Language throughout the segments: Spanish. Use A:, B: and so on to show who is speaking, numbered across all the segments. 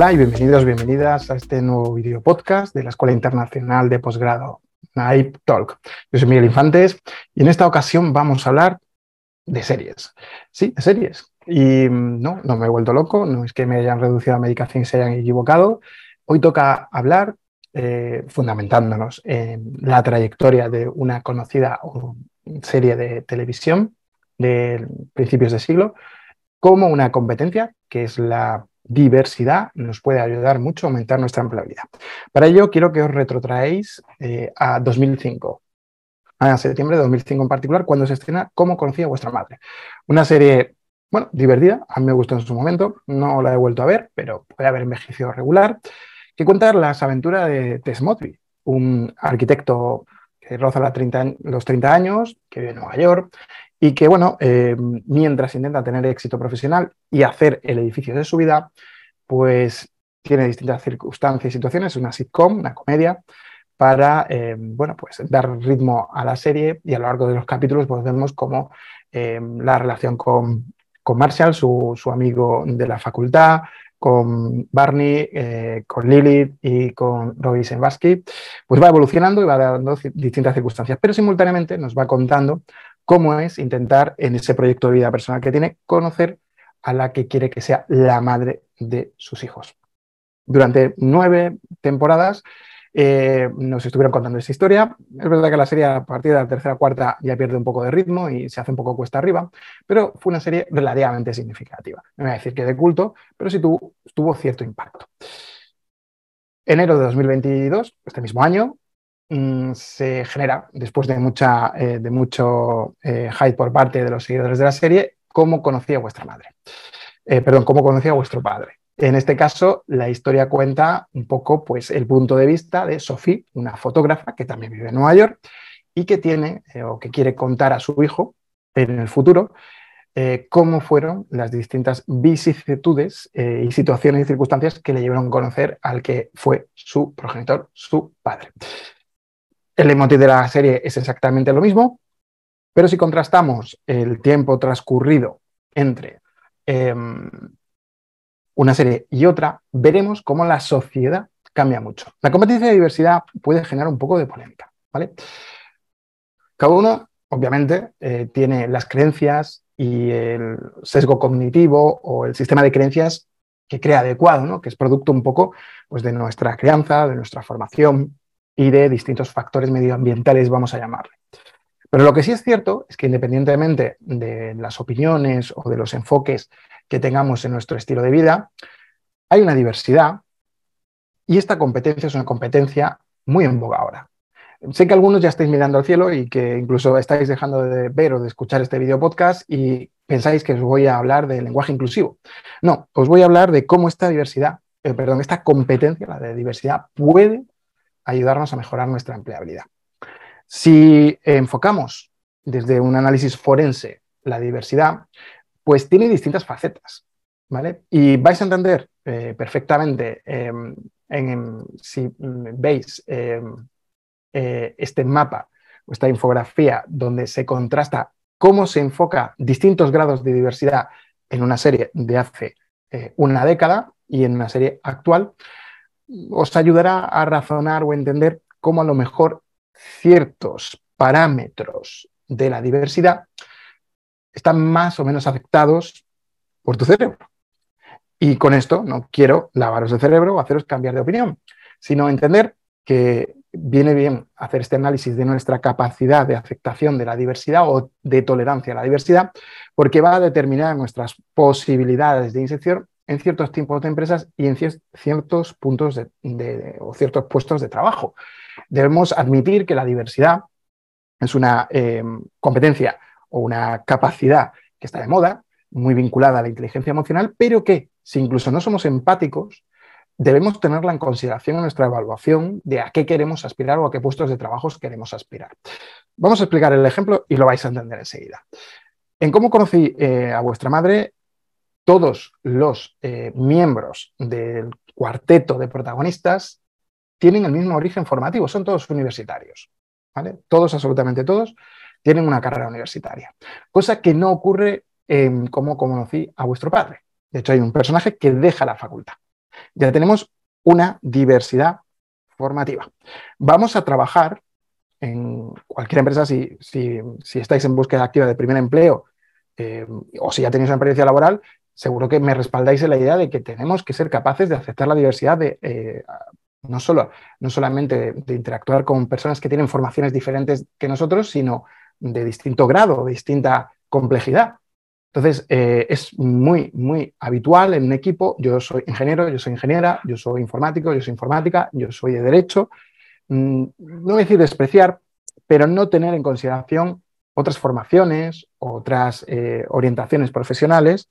A: Hola y bienvenidos, bienvenidas a este nuevo video podcast de la Escuela Internacional de Posgrado, NAIP Talk. Yo soy Miguel Infantes y en esta ocasión vamos a hablar de series. Sí, de series. Y mm, no, no me he vuelto loco, no es que me hayan reducido la medicación y se hayan equivocado. Hoy toca hablar, eh, fundamentándonos en la trayectoria de una conocida serie de televisión de principios de siglo, como una competencia que es la diversidad nos puede ayudar mucho a aumentar nuestra empleabilidad. Para ello, quiero que os retrotraéis eh, a 2005, a septiembre de 2005 en particular, cuando se estrena Cómo conocía vuestra madre. Una serie, bueno, divertida, a mí me gustó en su momento, no la he vuelto a ver, pero puede haber envejecido regular, que cuenta las aventuras de Tess Motby, un arquitecto que roza los 30 años, que vive en Nueva York y que, bueno, eh, mientras intenta tener éxito profesional y hacer el edificio de su vida, pues tiene distintas circunstancias y situaciones, una sitcom, una comedia, para, eh, bueno, pues dar ritmo a la serie y a lo largo de los capítulos pues vemos como eh, la relación con, con Marshall, su, su, amigo de la facultad, con Barney, con Lilith y con Robbie Senbasky, pues va evolucionando y va dando distintas circunstancias, pero simultáneamente nos va contando cómo es intentar en ese proyecto de vida personal que tiene conocer a la que quiere que sea la madre de sus hijos. Durante nueve temporadas eh, nos estuvieron contando esa historia. Es verdad que la serie a partir de la tercera cuarta ya pierde un poco de ritmo y se hace un poco cuesta arriba, pero fue una serie relativamente significativa. No voy a decir que de culto, pero sí tuvo, tuvo cierto impacto. Enero de 2022, este mismo año, Mm, se genera, después de, mucha, eh, de mucho eh, hype por parte de los seguidores de la serie, cómo conocía vuestra madre. Eh, perdón, cómo conocía vuestro padre. En este caso, la historia cuenta un poco pues, el punto de vista de Sophie, una fotógrafa que también vive en Nueva York y que tiene o que quiere contar a su hijo en el futuro cómo fueron las distintas vicisitudes y situaciones y circunstancias que le llevaron a conocer al que fue su progenitor, su padre. El leitmotiv de la serie es exactamente lo mismo, pero si contrastamos el tiempo transcurrido entre em, una serie y otra, veremos cómo la sociedad cambia mucho. La competencia de diversidad puede generar un poco de polémica, ¿vale? Cada uno, obviamente, eh, tiene las creencias y el sesgo cognitivo o el sistema de creencias que crea adecuado, ¿no? que es producto un poco pues, de nuestra crianza, de nuestra formación, y de distintos factores medioambientales, vamos a llamarle. Pero lo que sí es cierto es que independientemente de las opiniones o de los enfoques que tengamos en nuestro estilo de vida, hay una diversidad y esta competencia es una competencia muy en boga ahora. Sé que algunos ya estáis mirando al cielo y que incluso estáis dejando de ver o de escuchar este video podcast y pensáis que os voy a hablar de lenguaje inclusivo. No, os voy a hablar de cómo esta diversidad, eh, perdón, esta competencia, la de diversidad, puede ayudarnos a mejorar nuestra empleabilidad. Si enfocamos desde un análisis forense la diversidad, pues tiene distintas facetas, ¿vale? Y vais a entender eh, perfectamente em, en, si veis em, eh, este mapa o esta infografía donde se contrasta cómo se enfoca distintos grados de diversidad en una serie de hace eh, una década y en una serie actual, os ayudará a razonar o entender cómo a lo mejor ciertos parámetros de la diversidad están más o menos afectados por tu cerebro. Y con esto no quiero lavaros el cerebro o haceros cambiar de opinión, sino entender que viene bien hacer este análisis de nuestra capacidad de aceptación de la diversidad o de tolerancia a la diversidad, porque va a determinar nuestras posibilidades de inserción en ciertos tipos de empresas y en ciertos puntos de, o ciertos puestos de trabajo. Debemos admitir que la diversidad es una eh, competencia o una capacidad que está de moda, muy vinculada a la inteligencia emocional, pero que si incluso no somos empáticos, debemos tenerla en consideración en nuestra evaluación de a qué queremos aspirar o a qué puestos de trabajo queremos aspirar. Vamos a explicar el ejemplo y lo vais a entender enseguida. En cómo conocí eh, a vuestra madre, todos los eh, miembros del cuarteto de protagonistas tienen el mismo origen formativo, son todos universitarios. Todos, absolutamente todos, tienen una carrera universitaria. Cosa que no ocurre en cómo conocí a vuestro padre. De hecho, hay un personaje que deja la facultad. ya tenemos una diversidad formativa. Vamos a trabajar en cualquier empresa, si, estáis en búsqueda activa de primer empleo eh, o si ya tenéis una experiencia laboral, seguro que me respaldáis en la idea de que tenemos que ser capaces de aceptar la diversidad de, eh, no, solo, no solamente de, interactuar con personas que tienen formaciones diferentes que nosotros, sino de distinto grado, de distinta complejidad. Entonces, eh, es muy, muy habitual en un equipo, yo soy ingeniero, yo soy ingeniera, yo soy informático, yo soy informática, yo soy de derecho, mm, no voy a decir despreciar, pero no tener en consideración otras formaciones, otras eh, orientaciones profesionales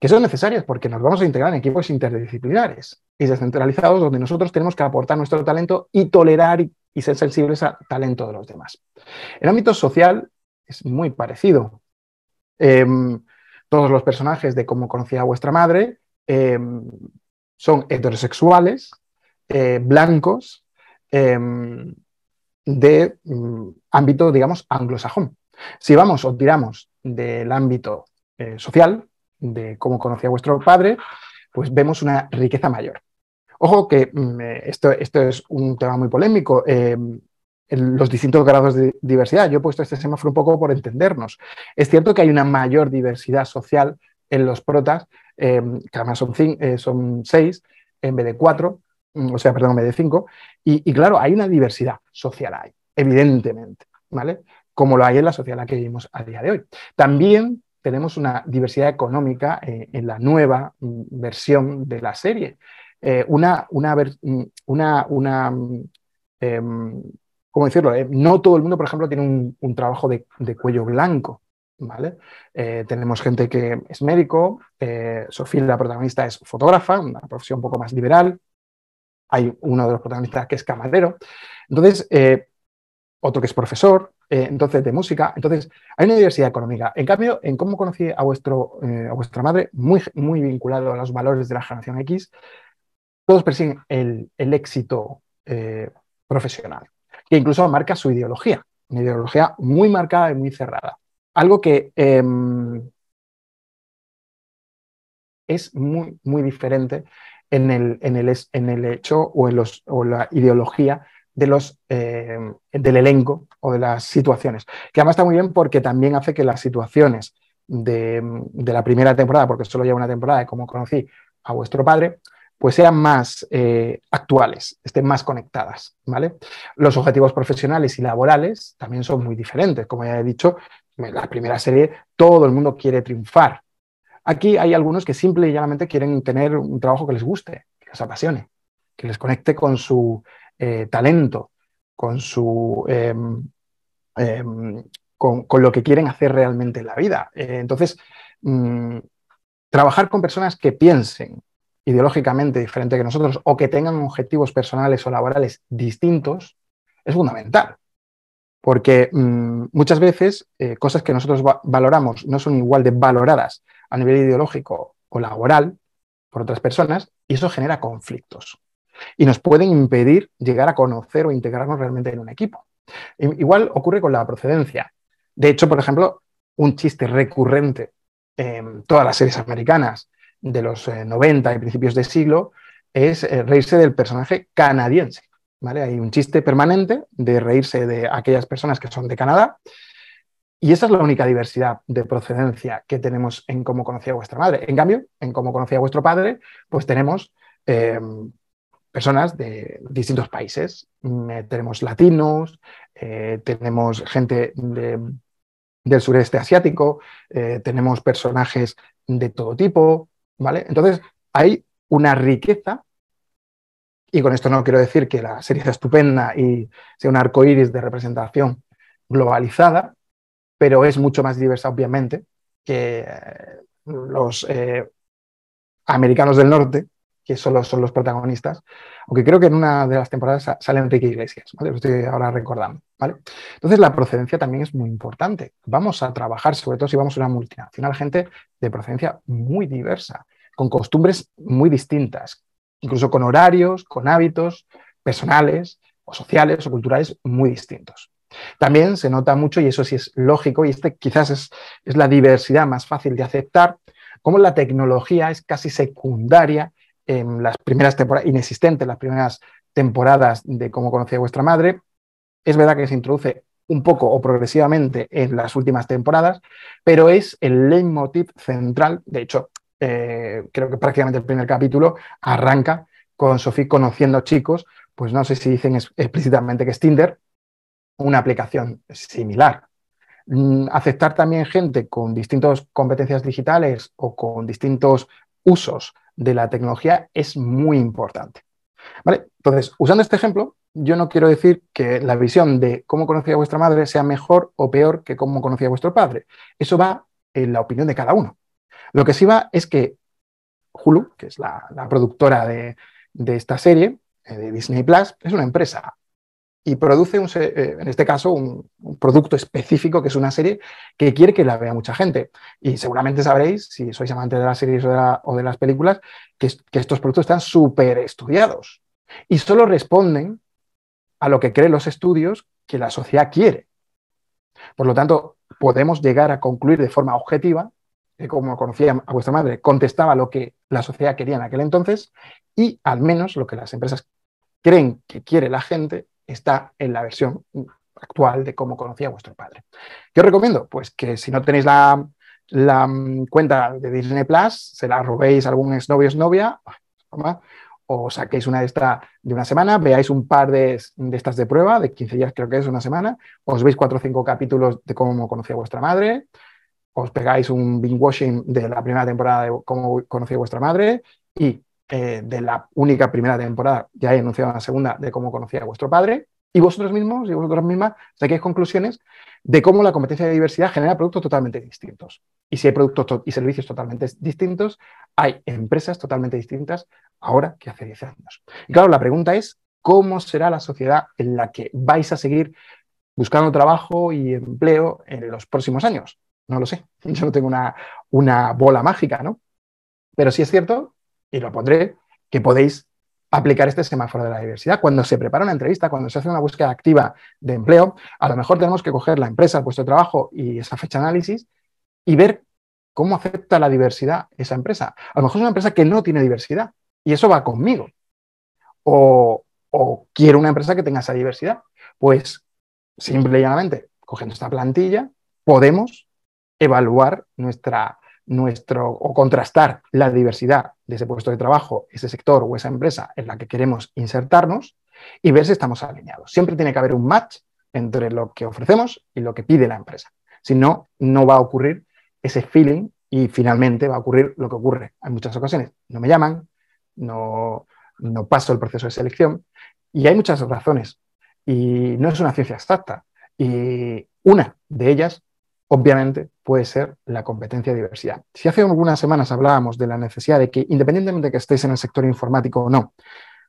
A: que son necesarias porque nos vamos a integrar en equipos interdisciplinares y descentralizados donde nosotros tenemos que aportar nuestro talento y tolerar y, ser sensibles al talento de los demás. El ámbito social es muy parecido. Em, todos los personajes de cómo conocía a vuestra madre em, son heterosexuales, eh, blancos, em, de mm, ámbito, digamos, anglosajón. Si vamos o tiramos del ámbito eh, social, de cómo conocía vuestro padre, pues vemos una riqueza mayor. Ojo que mm, eh, esto, esto es un tema muy polémico. en los distintos grados de diversidad. Yo he puesto este semáforo un poco por entendernos. Es cierto que hay una mayor diversidad social en los protas, em, que además son, eh, son seis en vez de cuatro, mm, o sea, perdón, en vez de cinco. Y, y, claro, hay una diversidad social ahí, evidentemente, ¿vale? Como lo hay en la sociedad en la que vivimos a día de hoy. También tenemos una diversidad económica eh, en la nueva mm, versión de la serie. Eh, una, una, mm, una, una mm, em, ¿cómo decirlo? Eh, no todo el mundo, por ejemplo, tiene un, trabajo de, cuello blanco. ¿Vale? tenemos gente que es médico, Sofía, la protagonista, es fotógrafa, una profesión un poco más liberal. Hay uno de los protagonistas que es camarero. Entonces, otro que es profesor, eh, entonces de música. Entonces, hay una diversidad económica. En cambio, en cómo conocí a, vuestro, eh, a vuestra madre, muy, muy vinculado a los valores de la generación X, todos persiguen el, éxito eh, profesional, que incluso marca su ideología, una ideología muy marcada y muy cerrada. Algo que em, es muy, muy diferente en el, en el, en el hecho o en los, o la ideología de los, eh, del elenco o de las situaciones. Que además está muy bien porque también hace que las situaciones de, la primera temporada, porque solo lleva una temporada de cómo conocí a vuestro padre, pues sean más eh, actuales, estén más conectadas. ¿vale? Los objetivos profesionales y laborales también son muy diferentes. Como ya he dicho, en la primera serie todo el mundo quiere triunfar. Aquí hay algunos que simple y llanamente quieren tener un trabajo que les guste, que les apasione, que les conecte con su eh, talento, con, su, em, em, con, lo que quieren hacer realmente en la vida. Eh, entonces, mm, trabajar con personas que piensen ideológicamente diferente que nosotros o que tengan objetivos personales o laborales distintos es fundamental. Porque mm, muchas veces eh, cosas que nosotros valoramos no son igual de valoradas a nivel ideológico o laboral por otras personas y eso genera conflictos y nos pueden impedir llegar a conocer o integrarnos realmente en un equipo. Igual ocurre con la procedencia. De hecho, por ejemplo, un chiste recurrente en todas las series americanas de los 90 eh, y principios de siglo es eh, reírse del personaje canadiense. ¿vale? Hay un chiste permanente de reírse de aquellas personas que son de Canadá. Y esa es la única diversidad de procedencia que tenemos en cómo conocía vuestra madre. En cambio, en cómo conocía vuestro padre, pues tenemos eh, personas de distintos países. Mm, tenemos latinos, eh, tenemos gente del sureste asiático, eh, tenemos personajes de todo tipo, ¿vale? Entonces, hay una riqueza, y con esto no quiero decir que la serie sea estupenda y sea un arco iris de representación globalizada, pero es mucho más diversa, obviamente, que eh, los americanos del norte, que solo son los protagonistas, aunque creo que en una de las temporadas sale Enrique Iglesias, lo estoy ahora recordando. ¿vale? Entonces la procedencia también es muy importante. Vamos a trabajar, sobre todo si vamos a una multinacional, gente de procedencia muy diversa, con costumbres muy distintas, incluso con horarios, con hábitos personales o sociales o culturales muy distintos. También se nota mucho, y eso sí es lógico, y este quizás es, es la diversidad más fácil de aceptar, cómo la tecnología es casi secundaria en las primeras temporadas, inexistente en las primeras temporadas de cómo conocía vuestra madre. Es verdad que se introduce un poco o progresivamente en las últimas temporadas, pero es el leitmotiv central. De hecho, eh, creo que prácticamente el primer capítulo arranca con Sofía conociendo chicos, pues no sé si dicen explícitamente que es Tinder, una aplicación similar. Mm, aceptar también gente con distintas competencias digitales o con distintos usos de la tecnología es muy importante. ¿Vale? Entonces, usando este ejemplo, yo no quiero decir que la visión de cómo conocía vuestra madre sea mejor o peor que cómo conocía vuestro padre. Eso va en la opinión de cada uno. Lo que sí va es que Hulu, que es la, productora de, esta serie, eh, de Disney Plus, es una empresa y produce, un, eh, en este caso, un, producto específico que es una serie que quiere que la vea mucha gente. Y seguramente sabréis, si sois amantes de las series o de, las películas, que, que estos productos están súper estudiados y solo responden a lo que creen los estudios que la sociedad quiere. Por lo tanto, podemos llegar a concluir de forma objetiva que, como conocía a vuestra madre, contestaba lo que la sociedad quería en aquel entonces y al menos lo que las empresas creen que quiere la gente está en la versión actual de cómo conocía a vuestro padre. ¿Qué os recomiendo? Pues que si no tenéis la, cuenta de Disney Plus, se la robéis a algún exnovio o novia, o saquéis una de esta de una semana, veáis un par de, estas de prueba, de 15 días creo que es una semana, os veis cuatro o cinco capítulos de cómo conocía vuestra madre, os pegáis un binge washing de la primera temporada de cómo conocía vuestra madre y eh, de la única primera temporada, ya he anunciado la segunda, de cómo conocía a vuestro padre, y vosotros mismos y vosotras mismas saquéis conclusiones de cómo la competencia de diversidad genera productos totalmente distintos. Y si hay productos y servicios totalmente distintos, hay empresas totalmente distintas ahora que hace 10 años. Y claro, la pregunta es, ¿cómo será la sociedad en la que vais a seguir buscando trabajo y empleo en los próximos años? No lo sé, yo no tengo una, una bola mágica, ¿no? Pero sí es cierto, y lo pondré, que podéis aplicar este semáforo de la diversidad. Cuando se prepara una entrevista, cuando se hace una búsqueda activa de empleo, a lo mejor tenemos que coger la empresa, el puesto de trabajo y esa fecha de análisis y ver cómo acepta la diversidad esa empresa. A lo mejor es una empresa que no tiene diversidad y eso va conmigo. O, quiero una empresa que tenga esa diversidad. Pues simple y llanamente, cogiendo esta plantilla, podemos evaluar nuestra nuestro o contrastar la diversidad de ese puesto de trabajo, ese sector o esa empresa en la que queremos insertarnos y ver si estamos alineados. Siempre tiene que haber un match entre lo que ofrecemos y lo que pide la empresa. Si no, no va a ocurrir ese feeling y finalmente va a ocurrir lo que ocurre en muchas ocasiones. No me llaman, no, no paso el proceso de selección y hay muchas razones y no es una ciencia exacta. Y una de ellas obviamente puede ser la competencia de diversidad. Si hace algunas semanas hablábamos de la necesidad de que, independientemente de que estéis en el sector informático o no,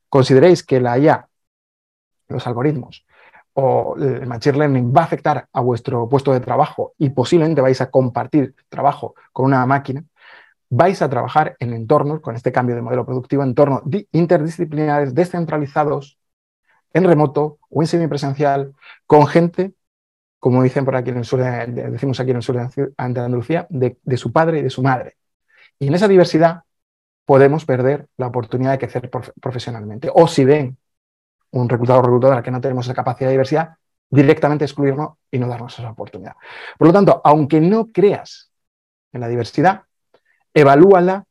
A: consideréis que la IA, los algoritmos o el Machine Learning va a afectar a vuestro puesto de trabajo y posiblemente vais a compartir trabajo con una máquina, vais a trabajar en entornos, con este cambio de modelo productivo, entornos interdisciplinares, descentralizados, en remoto o en semipresencial, con gente como dicen por aquí en el sur, decimos aquí en el sur de Andalucía, de, su padre y de su madre. Y en esa diversidad podemos perder la oportunidad de crecer profesionalmente. O si ven un reclutador o reclutadora que no tenemos esa capacidad de diversidad, directamente excluirnos y no darnos esa oportunidad. Por lo tanto, aunque no creas en la diversidad, evalúala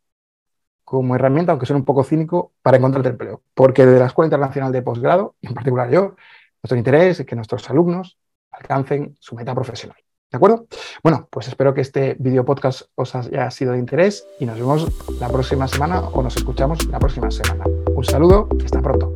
A: como herramienta, aunque suene un poco cínico, para encontrarte empleo. Porque desde la Escuela Internacional de Posgrado, en particular yo, nuestro interés es que nuestros alumnos alcancen su meta profesional. ¿De acuerdo? Bueno, pues espero que este video podcast os haya sido de interés y nos vemos la próxima semana o nos escuchamos la próxima semana. Un saludo y hasta pronto.